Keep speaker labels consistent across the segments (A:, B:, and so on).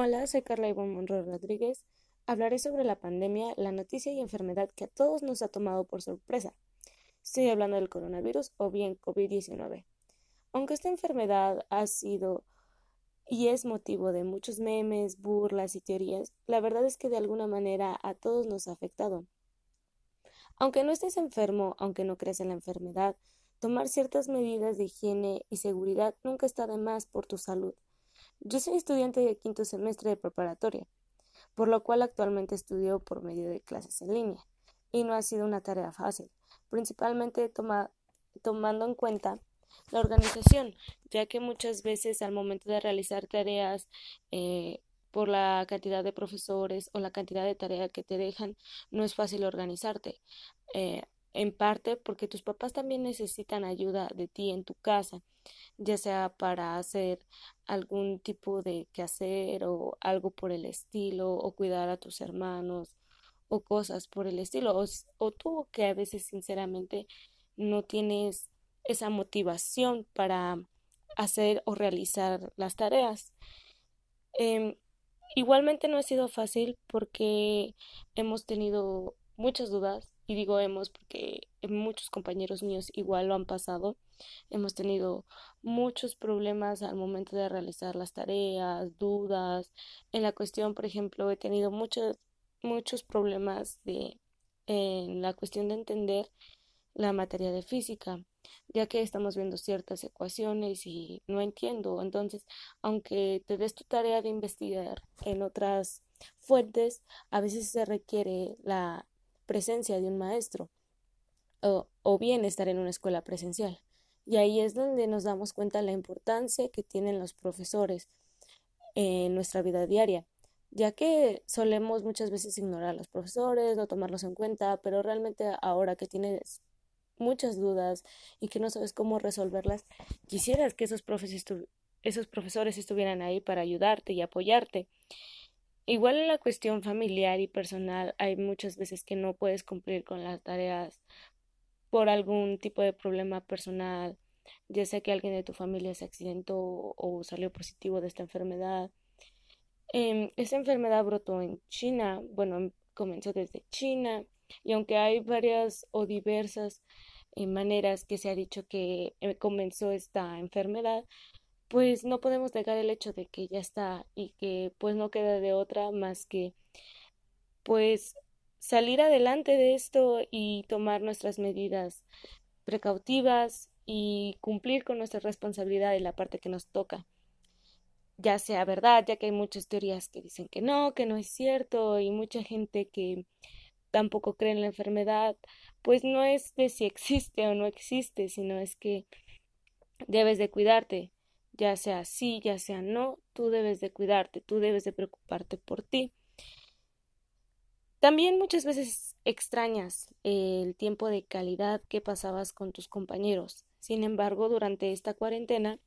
A: Hola, soy Carla Ivonne Monroe Rodríguez. Hablaré sobre la pandemia, la noticia y enfermedad que a todos nos ha tomado por sorpresa. Estoy hablando del coronavirus o bien COVID-19. Aunque esta enfermedad ha sido y es motivo de muchos memes, burlas y teorías, la verdad es que de alguna manera a todos nos ha afectado. Aunque no estés enfermo, aunque no creas en la enfermedad, tomar ciertas medidas de higiene y seguridad nunca está de más por tu salud. Yo soy estudiante de quinto semestre de preparatoria, por lo cual actualmente estudio por medio de clases en línea, y no ha sido una tarea fácil, principalmente tomando en cuenta la organización, ya que muchas veces al momento de realizar tareas eh, por la cantidad de profesores o la cantidad de tarea que te dejan, no es fácil organizarte. Eh, en parte porque tus papás también necesitan ayuda de ti en tu casa, ya sea para hacer algún tipo de quehacer o algo por el estilo, o cuidar a tus hermanos, o cosas por el estilo, o, tú que a veces sinceramente no tienes esa motivación para hacer o realizar las tareas. Em, igualmente no ha sido fácil porque hemos tenido muchas dudas y digo hemos porque muchos compañeros míos igual lo han pasado. Hemos tenido muchos problemas al momento de realizar las tareas, dudas. En la cuestión, por ejemplo, he tenido muchos muchos problemas de en la cuestión de entender la materia de física, ya que estamos viendo ciertas ecuaciones y no entiendo. Entonces, aunque te des tu tarea de investigar en otras fuentes, a veces se requiere la presencia de un maestro o, o bien estar en una escuela presencial. Y ahí es donde nos damos cuenta de la importancia que tienen los profesores en nuestra vida diaria, ya que solemos muchas veces ignorar a los profesores, no tomarlos en cuenta, pero realmente ahora que tienes muchas dudas y que no sabes cómo resolverlas, quisieras que esos, esos profesores estuvieran ahí para ayudarte y apoyarte. Igual en la cuestión familiar y personal hay muchas veces que no puedes cumplir con las tareas por algún tipo de problema personal, ya sea que alguien de tu familia se accidentó o salió positivo de esta enfermedad. Eh, esta enfermedad brotó en China, bueno, comenzó desde China y aunque hay varias o diversas eh, maneras que se ha dicho que eh, comenzó esta enfermedad, pues no podemos negar el hecho de que ya está y que pues no queda de otra más que pues salir adelante de esto y tomar nuestras medidas precautivas y cumplir con nuestra responsabilidad en la parte que nos toca. Ya sea verdad, ya que hay muchas teorías que dicen que no, que no es cierto y mucha gente que tampoco cree en la enfermedad, pues no es de si existe o no existe, sino es que debes de cuidarte, ya sea sí, ya sea no, tú debes de cuidarte, tú debes de preocuparte por ti. También muchas veces extrañas el tiempo de calidad que pasabas con tus compañeros. Sin embargo, durante esta cuarentena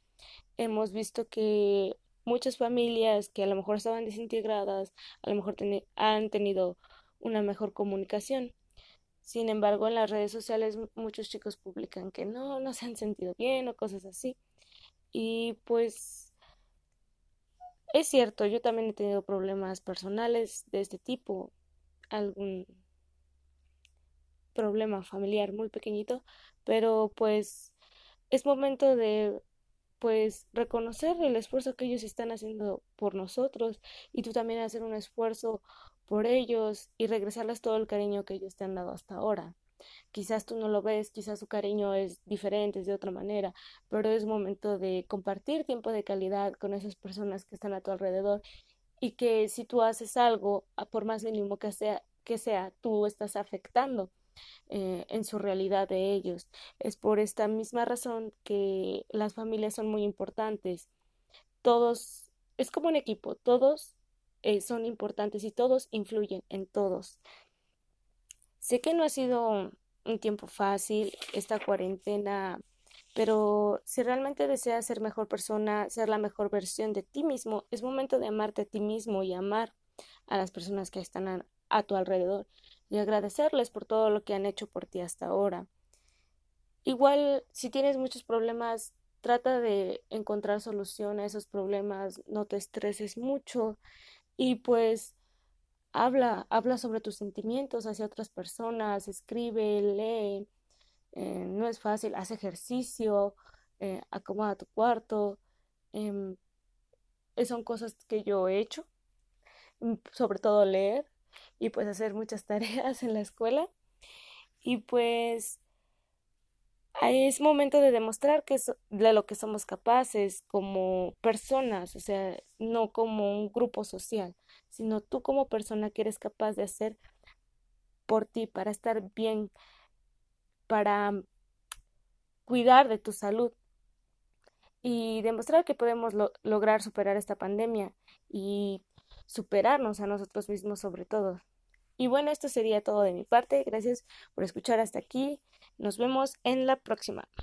A: hemos visto que muchas familias que a lo mejor estaban desintegradas, a lo mejor han tenido una mejor comunicación. Sin embargo, en las redes sociales muchos chicos publican que no, no se han sentido bien o cosas así. Y pues es cierto, yo también he tenido problemas personales de este tipo, algún problema familiar muy pequeñito, pero pues es momento de pues reconocer el esfuerzo que ellos están haciendo por nosotros y tú también hacer un esfuerzo por ellos y regresarles todo el cariño que ellos te han dado hasta ahora. Quizás tú no lo ves, quizás su cariño es diferente, es de otra manera, pero es momento de compartir tiempo de calidad con esas personas que están a tu alrededor y que si tú haces algo, por más mínimo que sea, que sea tú estás afectando eh, en su realidad de ellos. Es por esta misma razón que las familias son muy importantes. Todos, es como un equipo, todos eh, son importantes y todos influyen en todos. Sé que no ha sido un tiempo fácil esta cuarentena, pero si realmente deseas ser mejor persona, ser la mejor versión de ti mismo, es momento de amarte a ti mismo y amar a las personas que están a, tu alrededor y agradecerles por todo lo que han hecho por ti hasta ahora. Igual, si tienes muchos problemas, trata de encontrar solución a esos problemas, no te estreses mucho y pues habla, habla sobre tus sentimientos hacia otras personas, escribe, lee, eh, no es fácil, haz ejercicio, eh, acomoda tu cuarto, em, son cosas que yo he hecho, mm, sobre todo leer y pues hacer muchas tareas en la escuela. Y pues es momento de demostrar que de lo que somos capaces como personas, o sea, no como un grupo social, sino tú como persona que eres capaz de hacer por ti, para estar bien, para cuidar de tu salud y demostrar que podemos lograr superar esta pandemia y superarnos a nosotros mismos sobre todo. Y bueno, esto sería todo de mi parte. Gracias por escuchar hasta aquí. Nos vemos en la próxima.